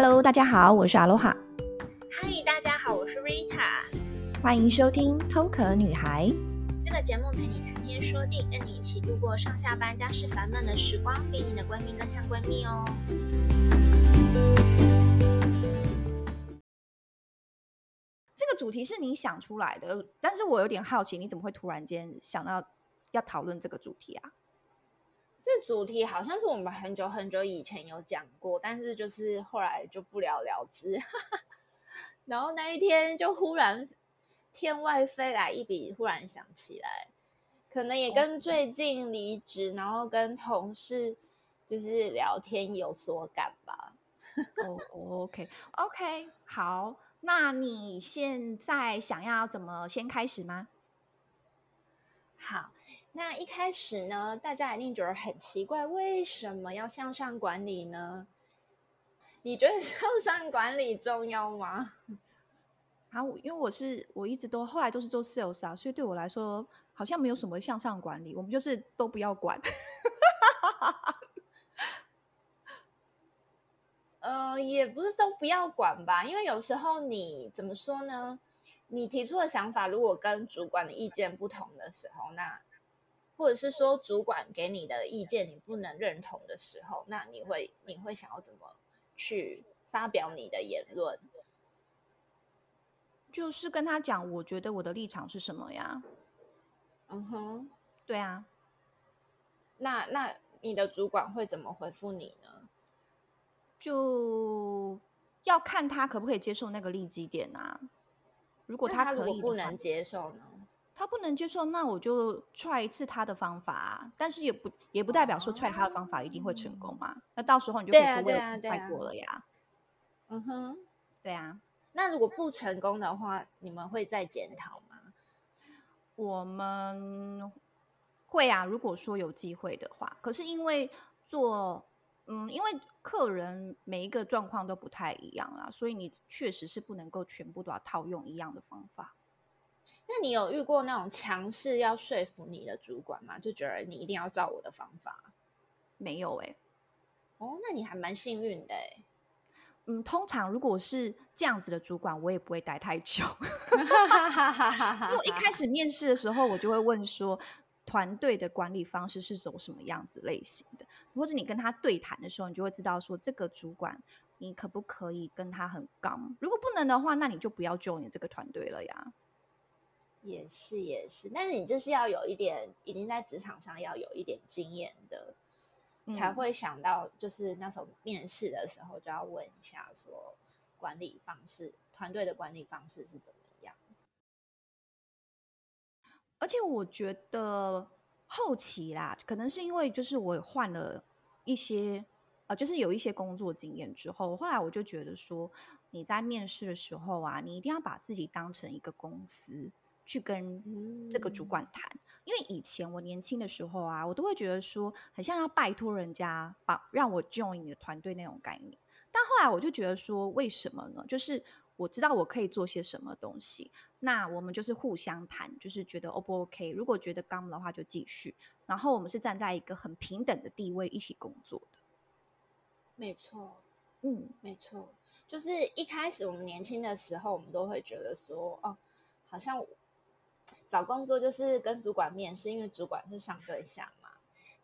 Hello，大家好，我是阿罗哈。嗨，大家好，我是 Rita。欢迎收听《偷壳女孩》这个节目，陪你谈天说地，跟你一起度过上下班家事烦闷的时光，比你的闺蜜更像闺蜜哦。这个主题是你想出来的，但是我有点好奇，你怎么会突然间想到要讨论这个主题啊？这主题好像是我们很久很久以前有讲过，但是就是后来就不了了之。然后那一天就忽然天外飞来一笔，忽然想起来，可能也跟最近离职，然后跟同事就是聊天有所感吧。哦，OK，OK，好，那你现在想要怎么先开始吗？好。那一开始呢，大家一定觉得很奇怪，为什么要向上管理呢？你觉得 向上管理重要吗？啊，因为我是我一直都后来都是做 sales 啊，所以对我来说好像没有什么向上管理，我们就是都不要管。呃，也不是都不要管吧，因为有时候你怎么说呢？你提出的想法如果跟主管的意见不同的时候，那或者是说，主管给你的意见你不能认同的时候，那你会你会想要怎么去发表你的言论？就是跟他讲，我觉得我的立场是什么呀？嗯哼，对啊。那那你的主管会怎么回复你呢？就要看他可不可以接受那个利基点啊。如果他可以，他如果不能接受呢？他不能接受，那我就 try 一次他的方法啊，但是也不也不代表说 try 他的方法一定会成功嘛。哦、那到时候你就可以不会太过了呀。嗯哼，对啊。那如果不成功的话，你们会再检讨吗？我们会啊，如果说有机会的话。可是因为做，嗯，因为客人每一个状况都不太一样啊，所以你确实是不能够全部都要套用一样的方法。那你有遇过那种强势要说服你的主管吗？就觉得你一定要照我的方法？没有哎、欸。哦，那你还蛮幸运的哎。嗯，通常如果是这样子的主管，我也不会待太久。因为一开始面试的时候，我就会问说，团队的管理方式是走什么样子类型的，或者你跟他对谈的时候，你就会知道说，这个主管你可不可以跟他很刚？如果不能的话，那你就不要 join 这个团队了呀。也是也是，但是你这是要有一点已经在职场上要有一点经验的，嗯，才会想到就是那时候面试的时候就要问一下说管理方式，团队的管理方式是怎么样。而且我觉得后期啦，可能是因为就是我换了一些呃，就是有一些工作经验之后，后来我就觉得说你在面试的时候啊，你一定要把自己当成一个公司。去跟这个主管谈，嗯，因为以前我年轻的时候啊，我都会觉得说，很像要拜托人家把让我 join 你的团队那种概念。但后来我就觉得说，为什么呢？就是我知道我可以做些什么东西，那我们就是互相谈，就是觉得 O 不 OK？如果觉得刚的话就继续，然后我们是站在一个很平等的地位一起工作的。没错，嗯，没错，就是一开始我们年轻的时候，我们都会觉得说，哦，好像。找工作就是跟主管面试，因为主管是上对象嘛，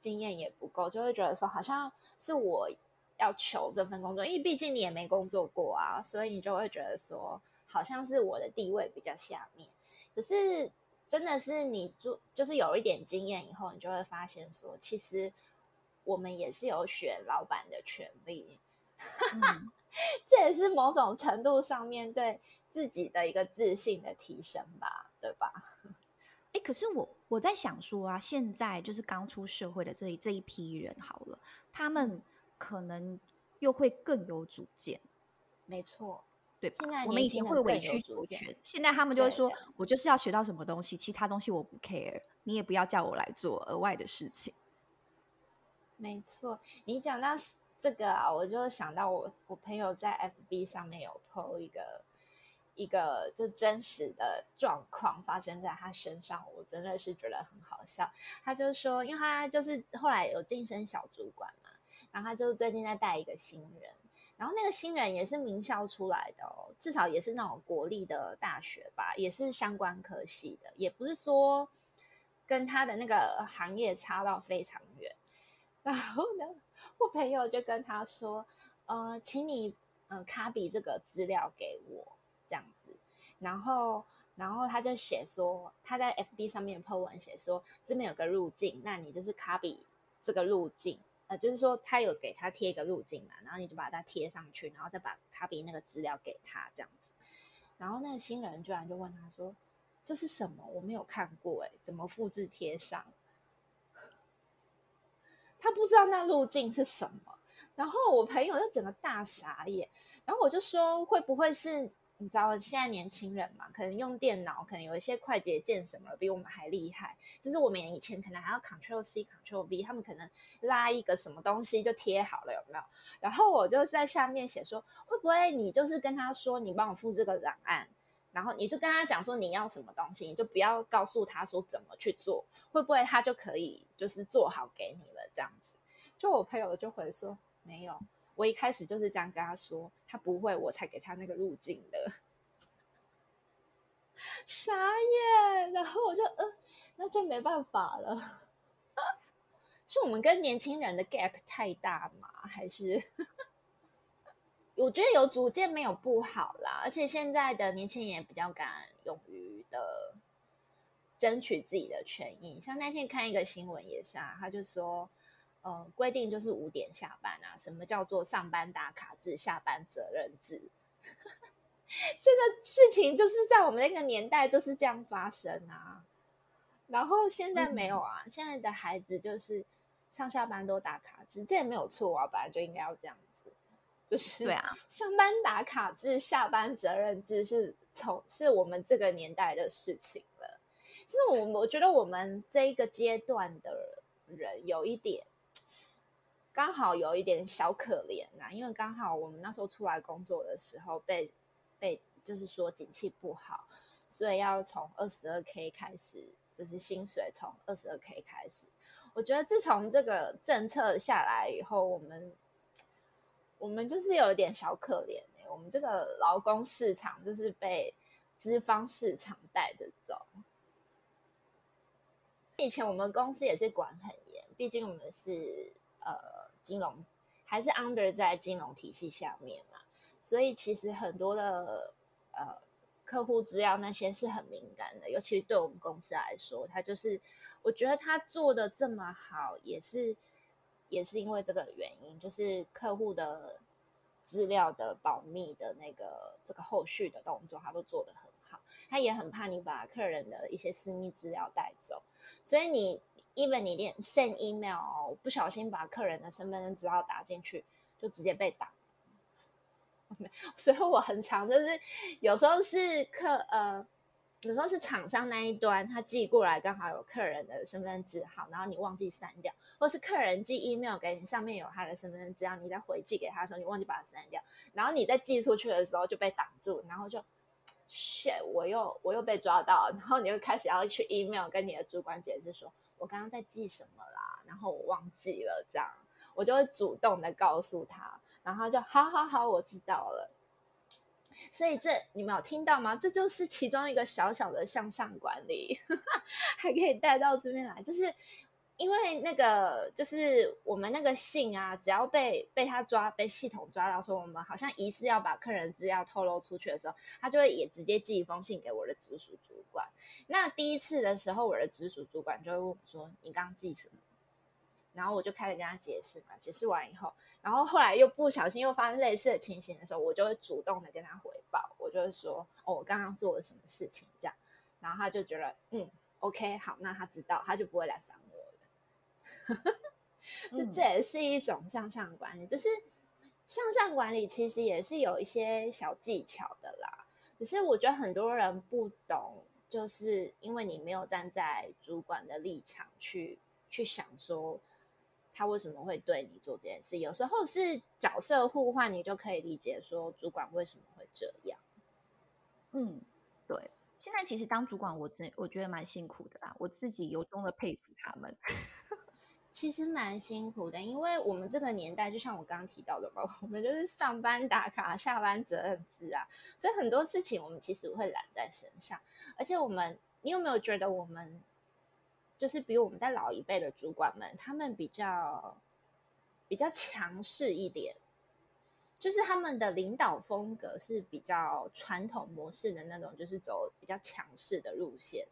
经验也不够，就会觉得说好像是我要求这份工作，因为毕竟你也没工作过啊，所以你就会觉得说好像是我的地位比较下面。可是真的是你做就是有一点经验以后，你就会发现说，其实我们也是有选老板的权利，嗯、这也是某种程度上面对自己的一个自信的提升吧。对吧？哎，可是我我在想说啊，现在就是刚出社会的这一这一批人，好了，他们可能又会更有主见。没错，对吧？现在我们以前会委曲求全，现在他们就会说，我就是要学到什么东西，其他东西我不 care，你也不要叫我来做额外的事情。没错，你讲到这个啊，我就想到我我朋友在 FB 上面有 po 一个。一个就真实的状况发生在他身上，我真的是觉得很好笑。他就说，因为他就是后来有晋升小主管嘛，然后他就最近在带一个新人，然后那个新人也是名校出来的哦，至少也是那种国立的大学吧，也是相关科系的，也不是说跟他的那个行业差到非常远。然后呢，我朋友就跟他说：“呃，请你嗯、呃、卡比这个资料给我，”然后，然后他就写说他在 FB 上面 po 文写说这边有个路径，那你就是卡比这个路径。呃，就是说他有给他贴一个路径嘛，然后你就把它贴上去，然后再把卡比那个资料给他这样子。然后那个新人居然就问他说：“这是什么？我没有看过，哎，怎么复制贴上？”他不知道那路径是什么。然后我朋友就整个大傻眼。然后我就说：“会不会是？”你知道现在年轻人嘛，可能用电脑，可能有一些快捷键什么比我们还厉害。就是我们以前可能还要 Control C Control V，他们可能拉一个什么东西就贴好了，有没有？然后我就在下面写说，会不会你就是跟他说，你帮我复制个档案，然后你就跟他讲说你要什么东西，你就不要告诉他说怎么去做，会不会他就可以就是做好给你了这样子？就我朋友就回说没有。我一开始就是这样跟他说，他不会，我才给他那个路径的，傻眼。然后我就，呃，那就没办法了。是我们跟年轻人的 gap 太大吗？还是？我觉得有主见没有不好啦，而且现在的年轻人也比较敢勇于的争取自己的权益。像那天看一个新闻也是啊，他就说。呃，规定就是五点下班啊。什么叫做上班打卡制、下班责任制？这个事情就是在我们那个年代就是这样发生啊。然后现在没有啊，嗯、现在的孩子就是上下班都打卡制，这也没有错啊，本来就应该要这样子。就是对啊，上班打卡制、下班责任制是从是我们这个年代的事情了。其实我我觉得我们这一个阶段的人有一点。刚好有一点小可怜呐，因为刚好我们那时候出来工作的时候被被就是说景气不好，所以要从二十二 K 开始，就是薪水从二十二 K 开始。我觉得自从这个政策下来以后，我们我们就是有一点小可怜欸，我们这个劳工市场就是被资方市场带着走。以前我们公司也是管很严，毕竟我们是呃。金融还是 under 在金融体系下面嘛，所以其实很多的呃客户资料那些是很敏感的，尤其是对我们公司来说，他就是我觉得他做的这么好，也是也是因为这个原因，就是客户的资料的保密的那个这个后续的动作，他都做得很好，他也很怕你把客人的一些私密资料带走，所以你。Even 你连 send email，哦，不小心把客人的身份证资料打进去，就直接被挡。Okay. 所以我很常就是有时候是客呃，有时候是厂商那一端他寄过来刚好有客人的身份证字号，然后你忘记删掉，或是客人寄 email 给你，上面有他的身份证资料，你再回寄给他的时候你忘记把它删掉，然后你再寄出去的时候就被挡住，然后就 shit，我又我又被抓到，然后你就开始要去 email 跟你的主管解释说。我刚刚在记什么啦？然后我忘记了，这样我就会主动的告诉他，然后就好好好，我知道了。所以这你们有听到吗？这就是其中一个小小的向上管理，还可以带到这边来，就是。因为那个就是我们那个信啊，只要被被他抓，被系统抓到说我们好像疑似要把客人资料透露出去的时候，他就会也直接寄一封信给我的直属主管。那第一次的时候，我的直属主管就会问我说：“你刚刚寄什么？”然后我就开始跟他解释嘛，解释完以后，然后后来又不小心又发生类似的情形的时候，我就会主动的跟他回报，我就会说：“哦，我刚刚做了什么事情？”这样，然后他就觉得嗯，OK，好，那他知道，他就不会来烦。这这也是一种向上管理，就是向上管理其实也是有一些小技巧的啦。只是我觉得很多人不懂，就是因为你没有站在主管的立场去去想说他为什么会对你做这件事。有时候是角色互换，你就可以理解说主管为什么会这样。嗯，对。现在其实当主管，我真我觉得蛮辛苦的啦，我自己由衷的佩服他们。其实蛮辛苦的，因为我们这个年代，就像我刚刚提到的嘛，我们就是上班打卡、下班责任制啊，所以很多事情我们其实会揽在身上。而且我们，你有没有觉得我们就是比我们在老一辈的主管们，他们比较比较强势一点，就是他们的领导风格是比较传统模式的那种，就是走比较强势的路线。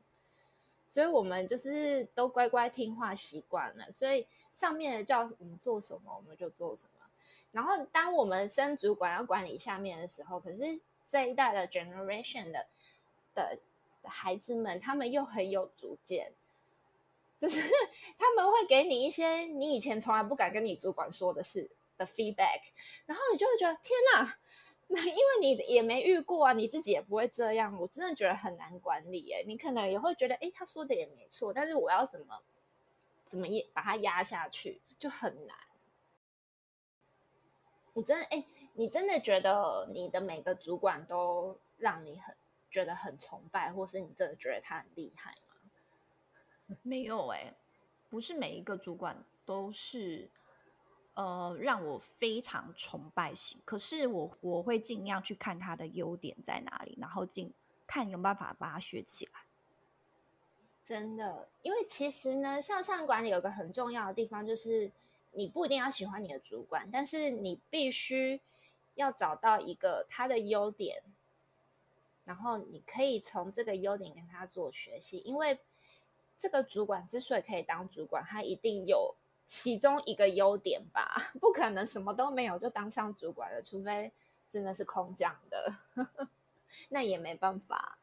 所以我们就是都乖乖听话习惯了，所以上面的叫我们做什么我们就做什么。然后当我们升主管要管理下面的时候，可是这一代的 generation 的的孩子们，他们又很有主见，就是 他们会给你一些你以前从来不敢跟你主管说的事的 feedback，然后你就会觉得天哪！因为你也没遇过啊，你自己也不会这样，我真的觉得很难管理耶。你可能也会觉得，诶，他说的也没错，但是我要怎么怎么把它压下去就很难。我真的，诶，你真的觉得你的每个主管都让你很觉得很崇拜，或是你真的觉得他很厉害吗？没有诶，不是每一个主管都是。呃，让我非常崇拜型，可是我我会尽量去看他的优点在哪里，然后尽看有办法把它学起来。真的，因为其实呢，向上管理有个很重要的地方，就是你不一定要喜欢你的主管，但是你必须要找到一个他的优点，然后你可以从这个优点跟他做学习，因为这个主管之所以可以当主管，他一定有。其中一个优点吧，不可能什么都没有就当上主管了，除非真的是空降的，那也没办法。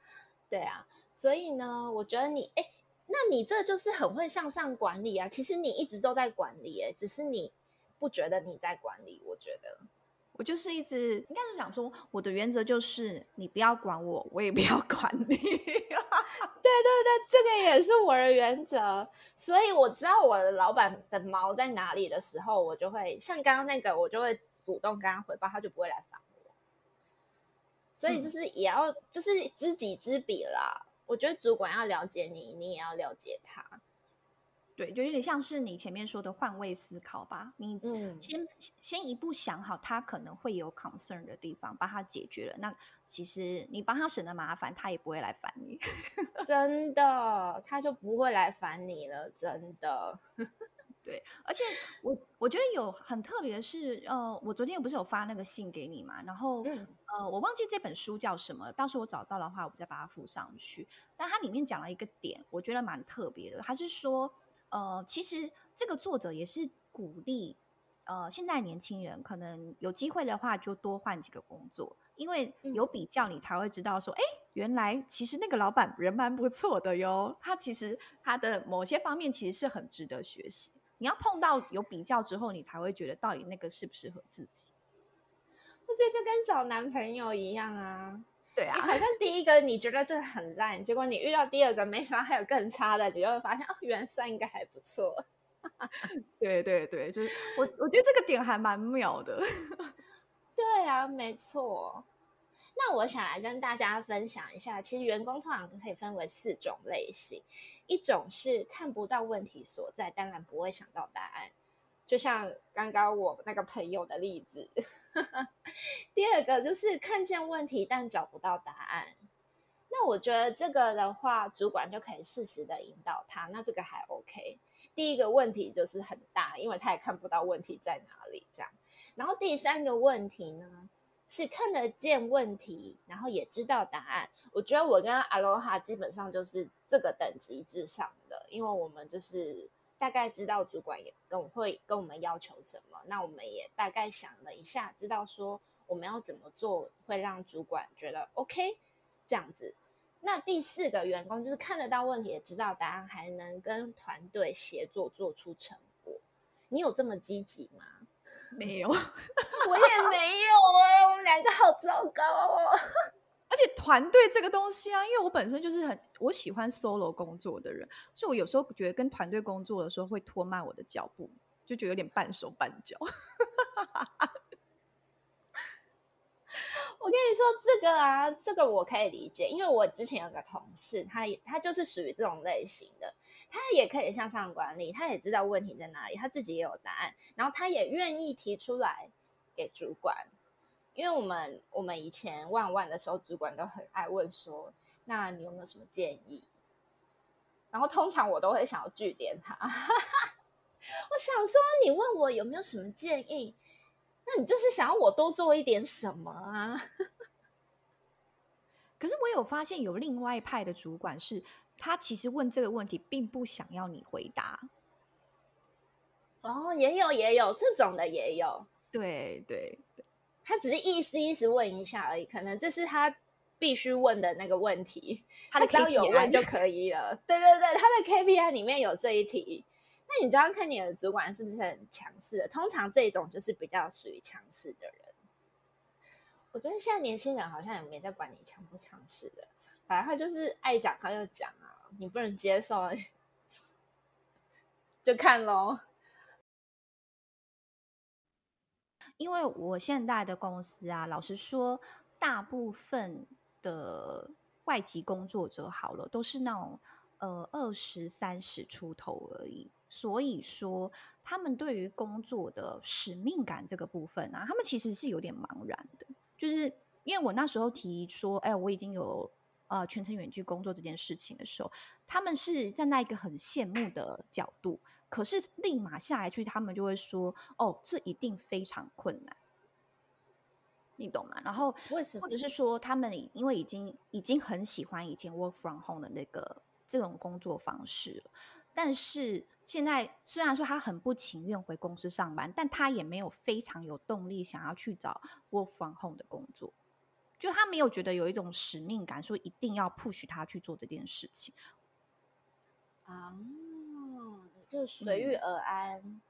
对啊，所以呢，我觉得你，哎，那你这就是很会向上管理啊。其实你一直都在管理，哎，只是你不觉得你在管理。我觉得。我就是一直应该是讲说，我的原则就是你不要管我，我也不要管你。对对对，这个也是我的原则。所以我知道我的老板的毛在哪里的时候，我就会像刚刚那个，我就会主动跟他回报，他就不会来烦我。所以就是也要、嗯、就是知己知彼啦。我觉得主管要了解你，你也要了解他。对，就有点像是你前面说的换位思考吧。你先、嗯、先一步想好他可能会有 concern 的地方，把它解决了。那其实你帮他省的麻烦，他也不会来烦你。真的，他就不会来烦你了。真的。对，而且我我觉得有很特别的是，呃，我昨天不是有发那个信给你嘛？然后、嗯、呃，我忘记这本书叫什么，到时候我找到的话，我再把它附上去。但它里面讲了一个点，我觉得蛮特别的。它是说。呃，其实这个作者也是鼓励，呃，现在年轻人可能有机会的话，就多换几个工作，因为有比较，你才会知道说，哎、嗯，原来其实那个老板人蛮不错的哟。他其实他的某些方面其实是很值得学习。你要碰到有比较之后，你才会觉得到底那个适不适合自己。我觉得这跟找男朋友一样啊。对啊，好像第一个你觉得这个很烂，结果你遇到第二个，没想到还有更差的，你就会发现 哦，原来算应该还不错。对对对，就是我我觉得这个点还蛮妙的。对啊，没错。那我想来跟大家分享一下，其实员工通常可以分为四种类型，一种是看不到问题所在，当然不会想到答案。就像刚刚我那个朋友的例子，第二个就是看见问题但找不到答案。那我觉得这个的话，主管就可以适时的引导他，那这个还 OK。第一个问题就是很大，因为他也看不到问题在哪里，这样。然后第三个问题呢，是看得见问题，然后也知道答案。我觉得我跟阿罗哈基本上就是这个等级之上的，因为我们就是。大概知道主管也跟我会跟我们要求什么，那我们也大概想了一下，知道说我们要怎么做会让主管觉得 OK 这样子。那第四个员工就是看得到问题，也知道答案，还能跟团队协作做出成果。你有这么积极吗？没有，我也没有啊，我们两个好糟糕哦。团队这个东西啊，因为我本身就是很我喜欢 solo 工作的人，所以我有时候觉得跟团队工作的时候会拖慢我的脚步，就觉得有点半手半脚。我跟你说这个啊，这个我可以理解，因为我之前有个同事，他也他就是属于这种类型的，他也可以向上管理，他也知道问题在哪里，他自己也有答案，然后他也愿意提出来给主管。因为我们我们以前万万的时候，主管都很爱问说：“那你有没有什么建议？”然后通常我都会想要据点他。我想说，你问我有没有什么建议，那你就是想要我多做一点什么啊？可是我有发现，有另外一派的主管是，他其实问这个问题，并不想要你回答。哦，也有也有这种的，也有。对对对，他只是意思意思问一下而已，可能这是他必须问的那个问题，他只要有问就可以了。对对对，他的 KPI 里面有这一题。那你就要看你的主管是不是很强势的，通常这种就是比较属于强势的人。我觉得现在年轻人好像也没在管你强不强势的，反正他就是爱讲他就讲啊，你不能接受 就看咯。因为我现在的公司啊，老实说，大部分的外籍工作者好了，都是那种呃二十三十出头而已。所以说，他们对于工作的使命感这个部分啊，他们其实是有点茫然的。就是因为我那时候提说，哎，我已经有呃全程远距工作这件事情的时候，他们是站在一个很羡慕的角度，可是立马下来去，他们就会说，哦，这一定非常困难，你懂吗？然后为什么？或者是说，他们因为已经已经很喜欢以前 work from home 的那个这种工作方式了，但是。现在虽然说他很不情愿回公司上班，但他也没有非常有动力想要去找 work from home 的工作，就他没有觉得有一种使命感，说一定要 push 他去做这件事情。啊，就随遇而安，嗯，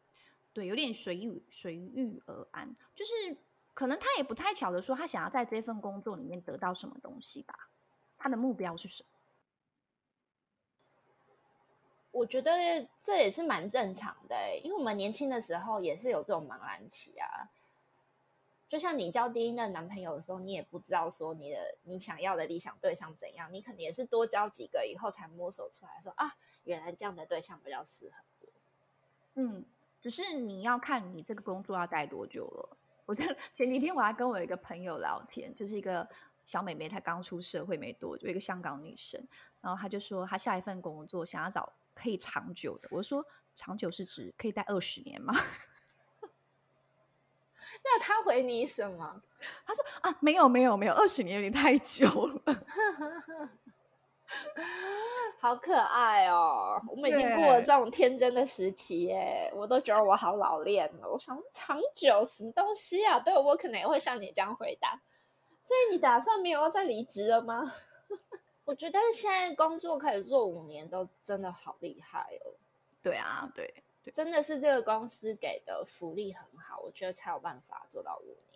对，有点随遇随遇而安，就是可能他也不太晓得说他想要在这份工作里面得到什么东西吧，他的目标是什么？我觉得这也是蛮正常的，因为我们年轻的时候也是有这种茫然期啊。就像你交第一任男朋友的时候，你也不知道说你的你想要的理想对象怎样，你可能也是多交几个以后才摸索出来说啊，原来这样的对象比较适合我。嗯，只是你要看你这个工作要待多久了。我前几天我还跟我一个朋友聊天，就是一个小妹妹，她刚出社会没多久，一个香港女生，然后她就说她下一份工作想要找。可以长久的，我说长久是指可以待二十年吗？那他回你什么？他说啊，没有没有没有，二十年有点太久了。好可爱哦！我们已经过了这种天真的时期耶，我都觉得我好老练了。我想长久什么东西啊？对，我可能也会像你这样回答。所以你打算没有要再离职了吗？我觉得现在工作可以做五年，都真的好厉害哦。对啊，对，对，真的是这个公司给的福利很好，我觉得才有办法做到五年。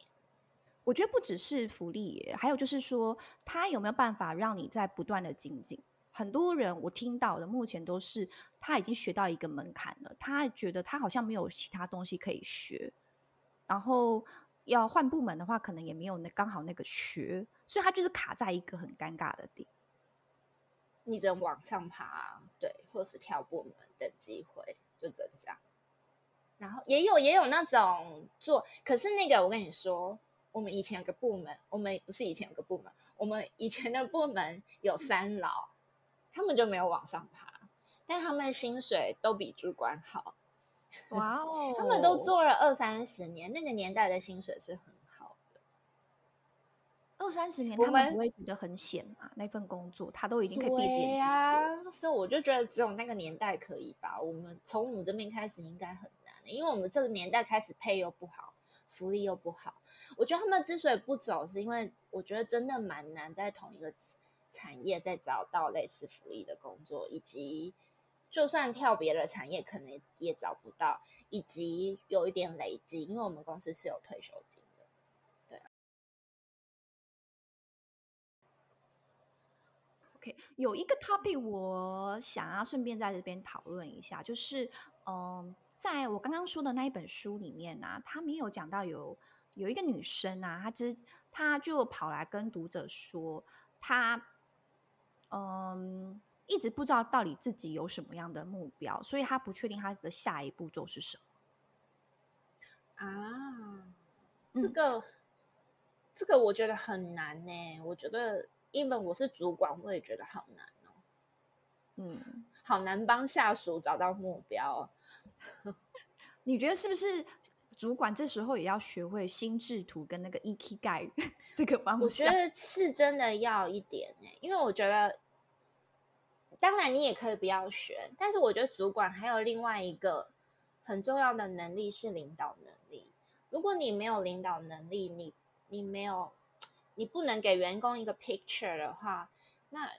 我觉得不只是福利，还有就是说，他有没有办法让你在不断的精进？很多人我听到的，目前都是他已经学到一个门槛了，他觉得他好像没有其他东西可以学，然后要换部门的话，可能也没有那刚好那个学，所以他就是卡在一个很尴尬的点。你只能往上爬，对，或是跳部门的机会，就只能这样。然后也有也有那种做，可是那个我跟你说，我们以前有个部门，我们不是以前有个部门，我们以前的部门有三老，他们就没有往上爬，但他们薪水都比主管好。哇哦，他们都做了二三十年，那个年代的薪水是很好的。二三十年，他们不会觉得很险嘛？那份工作，他都已经可以变点呀。所以我就觉得只有那个年代可以吧。我们从我们这边开始应该很难，因为我们这个年代开始配又不好，福利又不好。我觉得他们之所以不走，是因为我觉得真的蛮难在同一个产业再找到类似福利的工作，以及就算跳别的产业，可能也找不到，以及有一点累积，因为我们公司是有退休金。Okay, 有一个 topic 我想要顺便在这边讨论一下，就是嗯，在我刚刚说的那一本书里面呢、啊，他没有讲到有有一个女生啊，她之她就跑来跟读者说，她嗯一一直不知道到底自己有什么样的目标，所以她不确定她的下一步做是什么。啊，这个、嗯、这个我觉得很难呢。我觉得，因为我是主管，我也觉得好难哦。嗯，好难帮下属找到目标。你觉得是不是？主管这时候也要学会心智图跟那个 Ikigai 这个方向。我觉得是真的要一点呢，因为我觉得，当然你也可以不要学，但是我觉得主管还有另外一个很重要的能力是领导能力。如果你没有领导能力，你你没有，你不能给员工一个 picture 的话，那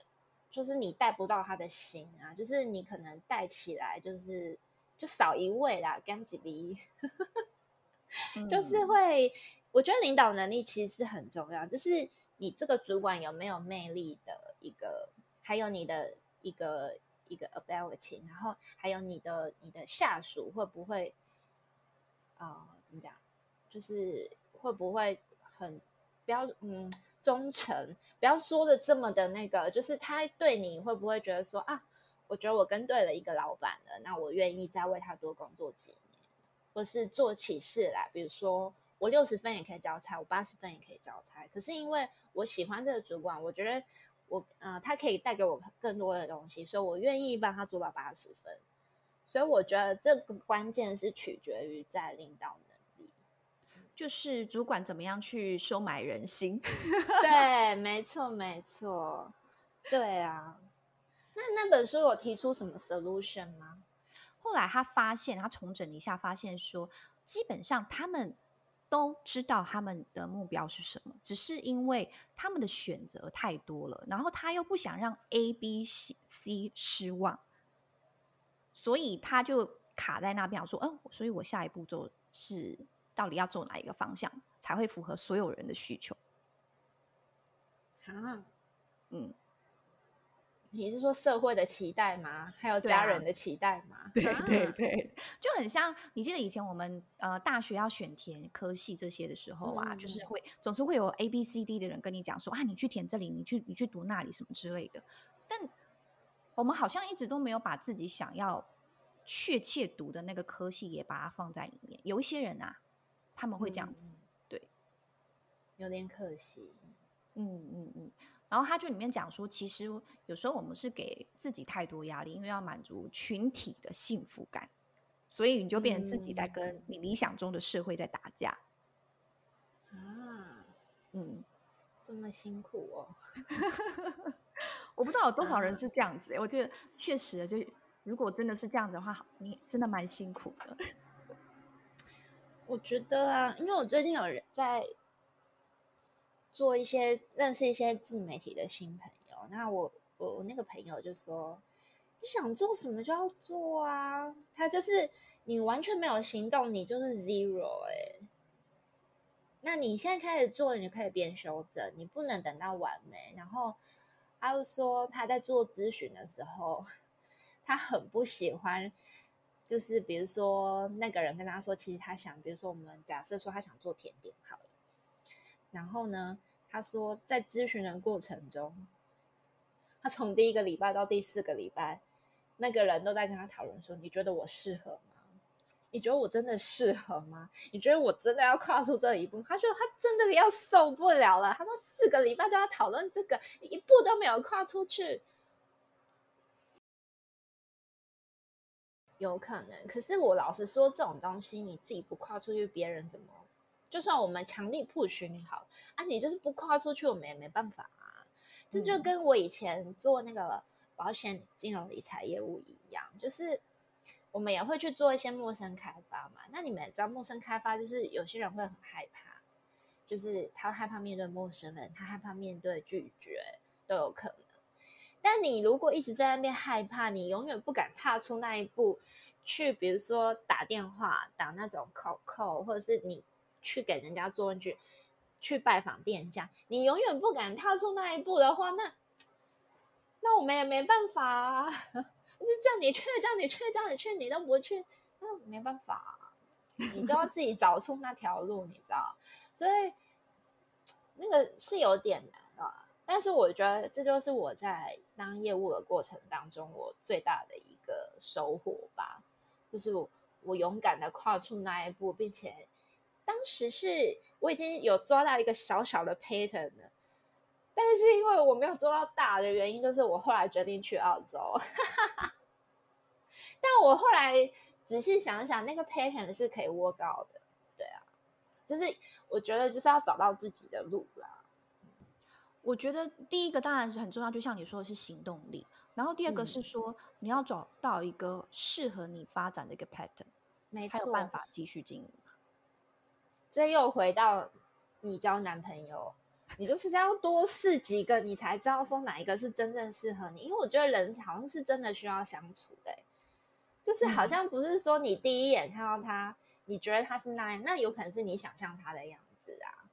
就是你带不到他的心啊，就是你可能带起来就是就少一位啦，干几粒。就是会，我觉得领导能力其实是很重要，就是你这个主管有没有魅力的一个，还有你的一个一个 ability，然后还有你的你的下属会不会啊、呃，怎么讲？就是会不会很不要嗯忠诚，不要说的这么的那个，就是他对你会不会觉得说啊，我觉得我跟对了一个老板了，那我愿意再为他多工作几年。或是做起事来，比如说我六十分也可以交差，我八十分也可以交差。可是因为我喜欢这个主管，我觉得我呃他可以带给我更多的东西，所以我愿意帮他做到八十分。所以我觉得这个关键是取决于在领导能力，就是主管怎么样去收买人心。对，没错，没错。对啊，那那本书有提出什么 solution 吗？后来他发现，他重整一下，发现说，基本上他们都知道他们的目标是什么，只是因为他们的选择太多了，然后他又不想让 A、B、C、C 失望，所以他就卡在那边，说：“嗯，所以我下一步做是到底要走哪一个方向，才会符合所有人的需求？”啊，嗯。你是说社会的期待吗？还有家人的期待吗？对啊，对对对，就很像你记得以前我们呃大学要选填科系这些的时候啊，嗯、就是会总是会有 A B C D 的人跟你讲说啊，你去填这里，你去你去读那里什么之类的。但我们好像一直都没有把自己想要确切读的那个科系也把它放在里面。有一些人啊，他们会这样子，嗯、对，有点可惜。嗯嗯嗯。然后他就里面讲说，其实有时候我们是给自己太多压力，因为要满足群体的幸福感，所以你就变成自己在跟你理想中的社会在打架。啊，嗯，这么辛苦哦。我不知道有多少人是这样子，我觉得确实，就如果真的是这样子的话，你真的蛮辛苦的。我觉得啊，因为我最近有人在。做一些认识一些自媒体的新朋友，那我我我那个朋友就说，你想做什么就要做啊，他就是你完全没有行动，你就是 zero 哎、那你现在开始做，你就可以边修正，你不能等到完美。然后他就说他在做咨询的时候，他很不喜欢，就是比如说那个人跟他说，其实他想，比如说我们假设说他想做甜点好了。然后呢，他说在咨询的过程中，他从第一个礼拜到第四个礼拜，那个人都在跟他讨论说：“你觉得我适合吗？你觉得我真的适合吗？你觉得我真的要跨出这一步？”他说他真的要受不了了。他说四个礼拜都要讨论这个，一步都没有跨出去，有可能。可是我老实说，这种东西你自己不跨出去，别人怎么？就算我们强力 push 你好啊，你就是不跨出去，我们也没办法啊。这就跟我以前做那个保险、金融、理财业务一样，就是我们也会去做一些陌生开发嘛。那你们也知道，陌生开发就是有些人会很害怕，就是他害怕面对陌生人，他害怕面对拒绝都有可能。但你如果一直在那边害怕，你永远不敢踏出那一步去，比如说打电话打那种 call call，或者是你。去给人家做问卷，去拜访店家，你永远不敢踏出那一步的话，那那我们也没办法啊。就叫你去，叫你去，叫你去，你都不去，那没办法啊。你都要自己找出那条路，你知道？所以那个是有点难啊。但是我觉得这就是我在当业务的过程当中，我最大的一个收获吧，就是，我勇敢的跨出那一步，并且当时是我已经有抓到一个小小的 pattern 了，但是因为我没有做到大的原因，就是我后来决定去澳洲，但我后来仔细想想，那个 pattern 是可以 work out 的，对啊，就是我觉得就是要找到自己的路啦。我觉得第一个当然是很重要，就像你说的是行动力。然后第二个是说，嗯、你要找到一个适合你发展的一个 pattern，没错，才有办法继续经营。这又回到你交男朋友，你就是要多试几个，你才知道说哪一个是真正适合你。因为我觉得人好像是真的需要相处的，就是好像不是说你第一眼看到他，你觉得他是那样，那有可能是你想象他的样子啊。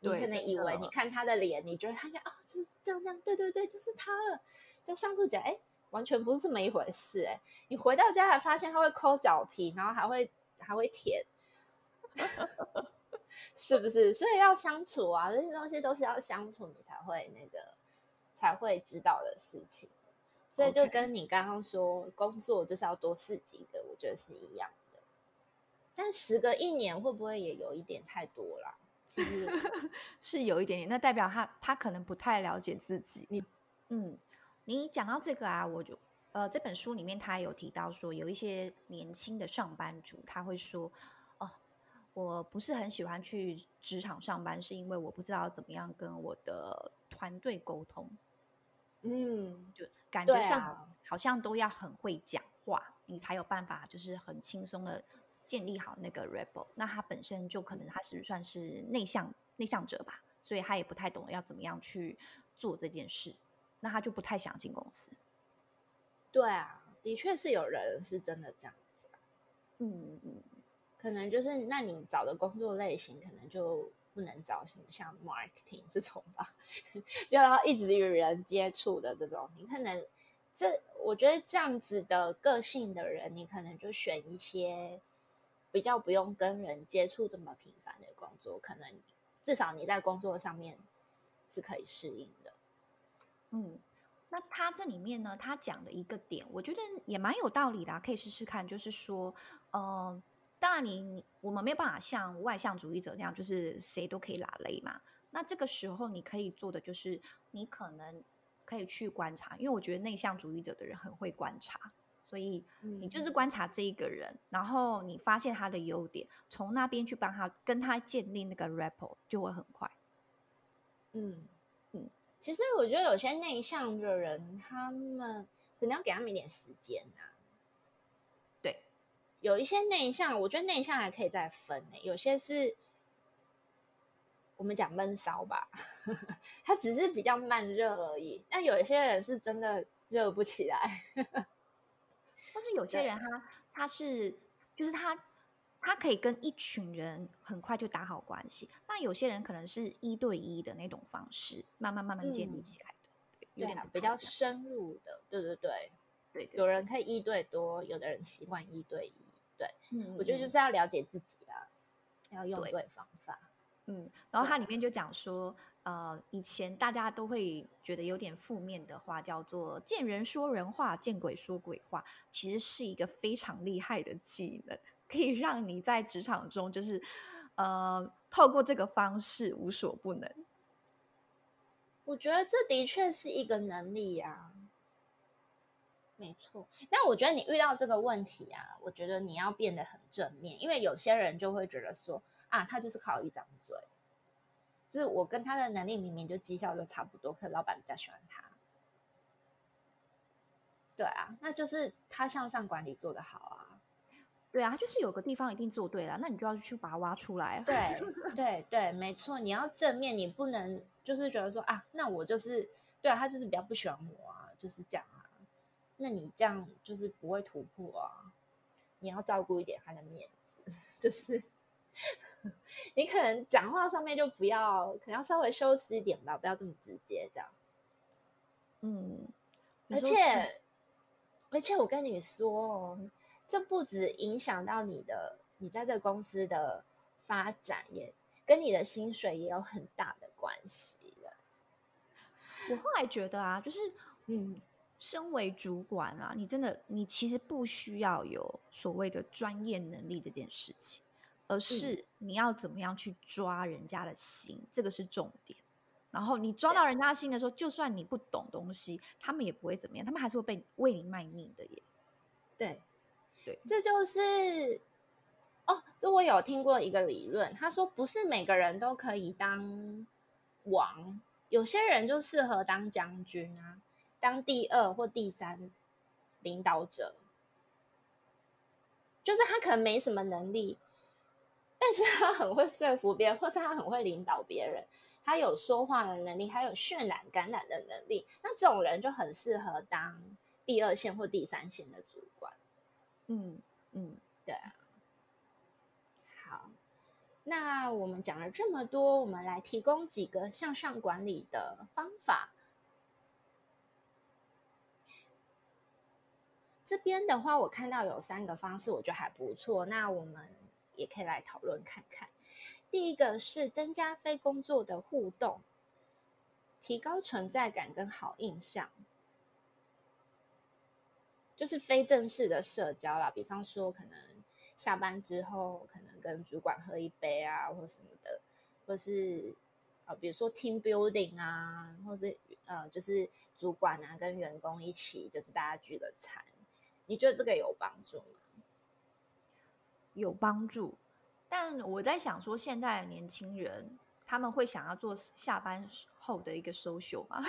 你可能以为你看他的脸，你觉得他应该啊，这这样这样，对对对，就是他了。就相处起来，哎，完全不是这么一回事，哎，你回到家还发现他会抠脚皮，然后还会还会舔，是不是？所以要相处啊，这些东西都是要相处，你才会那个才会知道的事情。所以就跟你刚刚说，工作就是要多试几个，我觉得是一样的。但时隔一年会不会也有一点太多了？其实 是有一点点，那代表他他可能不太了解自己。你嗯。你讲到这个啊，我就呃，这本书里面他有提到说，有一些年轻的上班族他会说，哦，我不是很喜欢去职场上班，是因为我不知道怎么样跟我的团队沟通。嗯，就感觉上好像都要很会讲话，啊、你才有办法，就是很轻松的建立好那个 rapport。那他本身就可能他是算是内向内向者吧，所以他也不太懂得要怎么样去做这件事。那他就不太想进公司。对啊，的确是有人是真的这样子。嗯嗯，可能就是那你找的工作类型，可能就不能找什么像 marketing 这种吧，就要一直与人接触的这种。你可能这，我觉得这样子的个性的人，你可能就选一些比较不用跟人接触这么频繁的工作，可能至少你在工作上面是可以适应的。嗯，那他这里面呢，他讲的一个点，我觉得也蛮有道理的，可以试试看。就是说，呃，当然你，你我们没有办法像外向主义者那样，就是谁都可以拉雷嘛。那这个时候你可以做的就是，你可能可以去观察，因为我觉得内向主义者的人很会观察，所以你就是观察这一个人，嗯、然后你发现他的优点，从那边去帮他跟他建立那个 rapport 就会很快。嗯。其实我觉得有些内向的人，他们可能要给他们一点时间啊。对，有一些内向，我觉得内向还可以再分呢。有些是我们讲闷骚吧，他只是比较慢热而已。但有一些人是真的热不起来。但是有些人他他是就是他。他可以跟一群人很快就打好关系，那有些人可能是一对一的那种方式，慢慢慢慢建立起来的，嗯、有点比较深入的。对对对，对，对，有人可以一对多，有的人习惯一对一。对，嗯、我觉得就是要了解自己啊，要用对方法。嗯，然后它里面就讲说，呃，以前大家都会觉得有点负面的话，叫做“见人说人话，见鬼说鬼话”，其实是一个非常厉害的技能。可以让你在职场中，就是，呃，透过这个方式无所不能。我觉得这的确是一个能力呀，没错。但我觉得你遇到这个问题啊，我觉得你要变得很正面，因为有些人就会觉得说，啊，他就是靠一张嘴，就是我跟他的能力明明就绩效就差不多，可是老板比较喜欢他。对啊，那就是他向上管理做得好啊。对啊，就是有个地方一定做对了，那你就要去把它挖出来。对对对，没错，你要正面，你不能就是觉得说啊，那我就是对啊，他就是比较不喜欢我啊，就是这样啊。那你这样就是不会突破啊。你要照顾一点他的面子，就是 你可能讲话上面就不要，可能要稍微修饰一点吧，不要这么直接这样。嗯，而且而且我跟你说。这不止影响到你的，你在这个公司的发展，也跟你的薪水也有很大的关系了。我后来觉得啊，就是嗯，身为主管啊，你真的你其实不需要有所谓的专业能力这件事情，而是你要怎么样去抓人家的心，这个是重点。然后你抓到人家心的时候，就算你不懂东西，他们也不会怎么样，他们还是会被为你卖命的耶。对，对，这就是哦，这我有听过一个理论，他说不是每个人都可以当王，有些人就适合当将军啊，当第二或第三领导者，就是他可能没什么能力，但是他很会说服别人，或者他很会领导别人。他有说话的能力，还有渲染、感染的能力，那这种人就很适合当第二线或第三线的主管。嗯嗯，对啊。好，那我们讲了这么多，我们来提供几个向上管理的方法。这边的话，我看到有三个方式，我觉得还不错。那我们也可以来讨论看看。第一个是增加非工作的互动，提高存在感跟好印象，就是非正式的社交啦。比方说，可能下班之后，可能跟主管喝一杯啊，或什么的，或是呃，比如说 team building 啊，或是呃，就是主管啊跟员工一起，就是大家聚个餐。你觉得这个有帮助吗？有帮助。但我在想说，现在的年轻人他们会想要做下班后的一个 social 吗？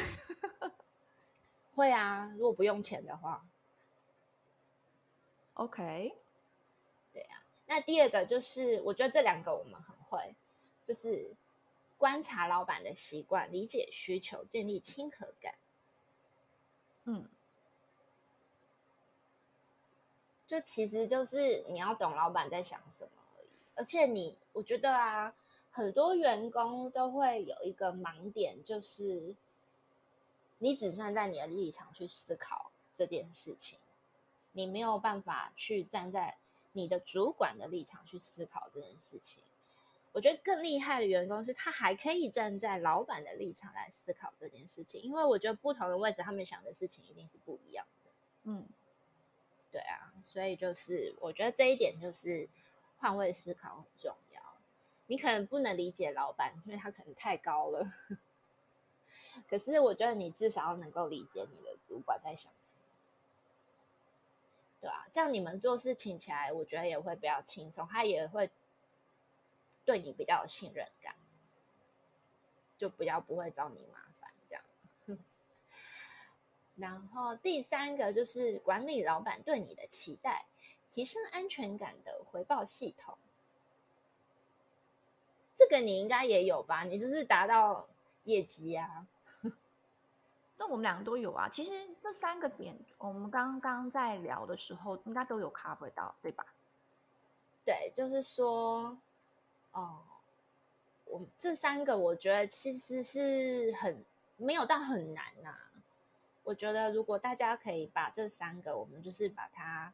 会啊，如果不用钱的话。OK，对啊。那第二个就是，我觉得这两个我们很会，就是观察老板的习惯，理解需求，建立亲和感。嗯，就其实就是你要懂老板在想什么。而已，而且你，我觉得啊，很多员工都会有一个盲点，就是你只站在你的立场去思考这件事情，你没有办法去站在你的主管的立场去思考这件事情。我觉得更厉害的员工是他还可以站在老板的立场来思考这件事情，因为我觉得不同的位置，他们想的事情一定是不一样的。嗯，对啊，所以就是我觉得这一点就是。换位思考很重要。你可能不能理解老板，因为他可能太高了。可是我觉得你至少要能够理解你的主管在想什么，对啊，这样你们做事情起来，我觉得也会比较轻松，他也会对你比较有信任感，就比较不会找你麻烦。然后第三个就是管理老板对你的期待。提升安全感的回报系统，这个你应该也有吧？你就是达到业绩啊。那我们两个都有啊。其实这三个点，我们刚刚在聊的时候，应该都有 cover 到，对吧？对，就是说，哦，我这三个，我觉得其实是很没有到很难呐、啊。我觉得如果大家可以把这三个，我们就是把它。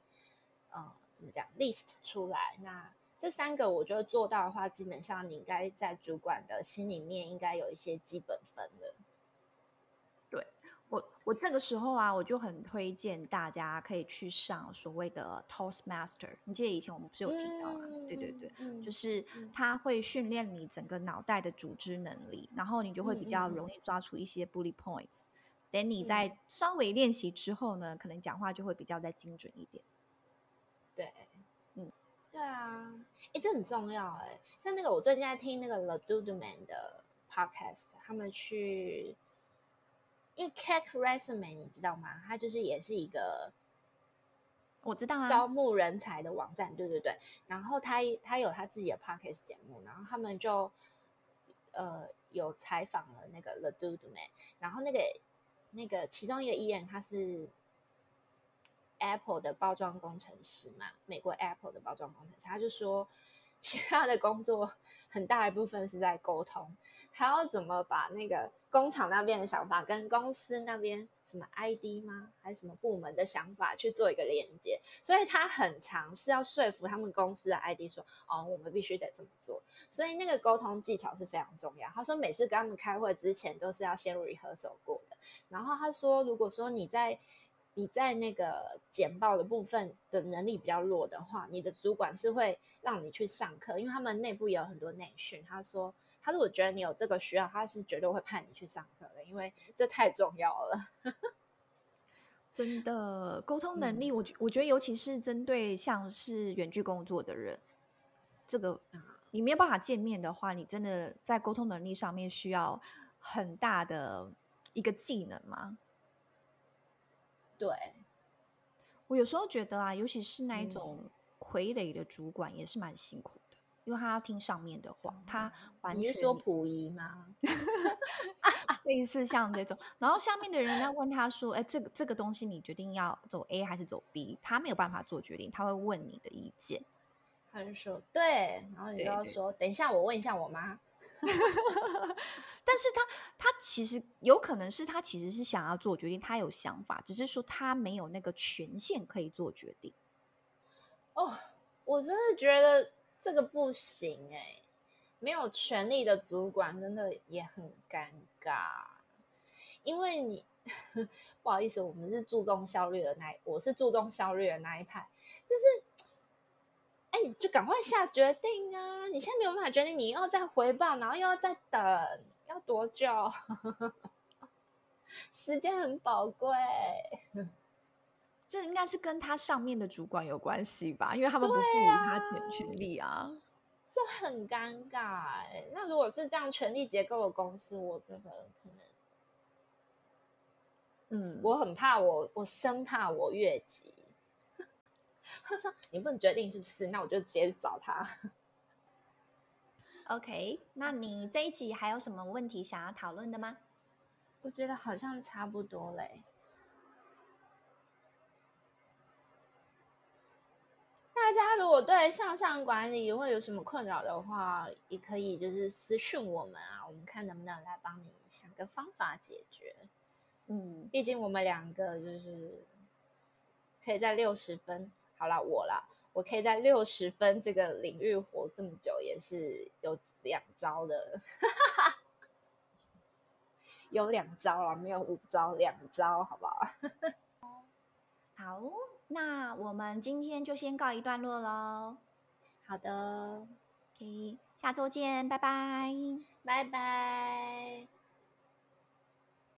嗯，怎么讲？list 出来，那这三个我觉得做到的话，基本上你应该在主管的心里面应该有一些基本分了。对我，我这个时候啊，我就很推荐大家可以去上所谓的 Toastmaster。你记得以前我们不是有提到吗？嗯、对对对，嗯、就是它会训练你整个脑袋的组织能力，然后你就会比较容易抓出一些 bullet points。等你在稍微练习之后呢，可能讲话就会比较再精准一点。对，嗯，对啊，哎，这很重要哎。像那个，我最近在听那个 The Dude Man 的 podcast，他们去，因为 Cake Resume 你知道吗？他就是也是一个，我知道啊，招募人才的网站，对对对。然后他他有他自己的 podcast 节目，然后他们就呃有采访了那个 The Dude Man，然后那个那个其中一个艺人他是。Apple 的包装工程师嘛，美国 Apple 的包装工程师，他就说，其他的工作很大一部分是在沟通，还要怎么把那个工厂那边的想法跟公司那边。什么 ID 吗？还是什么部门的想法去做一个连接？所以他很尝试要说服他们公司的 ID 说：“哦，我们必须得这么做。”所以那个沟通技巧是非常重要。他说每次跟他们开会之前都是要先 rehearsal 过的。然后他说，如果说你在你在那个简报的部分的能力比较弱的话，你的主管是会让你去上课，因为他们内部也有很多内训。他说。他如果觉得你有这个需要，他是绝对会派你去上课的，因为这太重要了。真的，沟通能力，我觉我觉得，尤其是针对像是远距工作的人，这个你没有办法见面的话，你真的在沟通能力上面需要很大的一个技能吗？对，我有时候觉得啊，尤其是那一种傀儡的主管，也是蛮辛苦的。因为他要听上面的话，他完全你是说溥仪吗？类似像这种，然后下面的人要问他说：“哎，这个这个东西你决定要走 A 还是走 B？” 他没有办法做决定，他会问你的意见。他就说：“对。”然后你就要说：“等一下，我问一下我妈。” 但是他他其实有可能是他其实是想要做决定，他有想法，只是说他没有那个权限可以做决定。哦，我真的觉得。这个不行哎、欸，没有权力的主管真的也很尴尬，因为你 不好意思，我们是注重效率的那一，我是注重效率的那一派，就是，哎，你就赶快下决定啊！你现在没有办法决定，你又要再回报，然后又要再等，要多久？时间很宝贵。这应该是跟他上面的主管有关系吧，因为他们不赋予他权权力啊，啊。这很尴尬哎。那如果是这样权力结构的公司，我真的可能，嗯，我很怕我，我生怕我越级。他说你不能决定是不是？那我就直接去找他。OK，那你这一集还有什么问题想要讨论的吗？我觉得好像差不多嘞。大家如果对向上管理会有什么困扰的话，也可以就是私讯我们啊，我们看能不能来帮你想个方法解决。嗯，毕竟我们两个就是可以在六十分，好啦，我啦，我可以在六十分这个领域活这么久，也是有两招的，有两招啦，没有五招，两招，好不好？好。那我们今天就先告一段落喽。好的，可以，下周见，拜拜，拜拜。